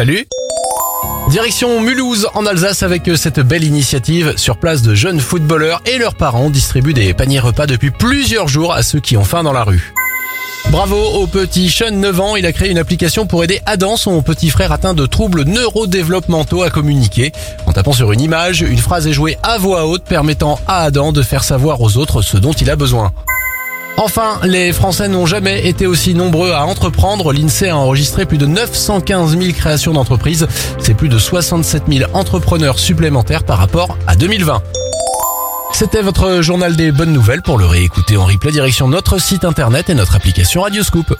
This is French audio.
Salut Direction Mulhouse en Alsace avec cette belle initiative. Sur place, de jeunes footballeurs et leurs parents distribuent des paniers repas depuis plusieurs jours à ceux qui ont faim dans la rue. Bravo au petit Sean 9 ans, il a créé une application pour aider Adam, son petit frère atteint de troubles neurodéveloppementaux à communiquer. En tapant sur une image, une phrase est jouée à voix haute permettant à Adam de faire savoir aux autres ce dont il a besoin. Enfin, les Français n'ont jamais été aussi nombreux à entreprendre. L'INSEE a enregistré plus de 915 000 créations d'entreprises. C'est plus de 67 000 entrepreneurs supplémentaires par rapport à 2020. C'était votre journal des bonnes nouvelles. Pour le réécouter en replay, direction notre site internet et notre application Radioscoop.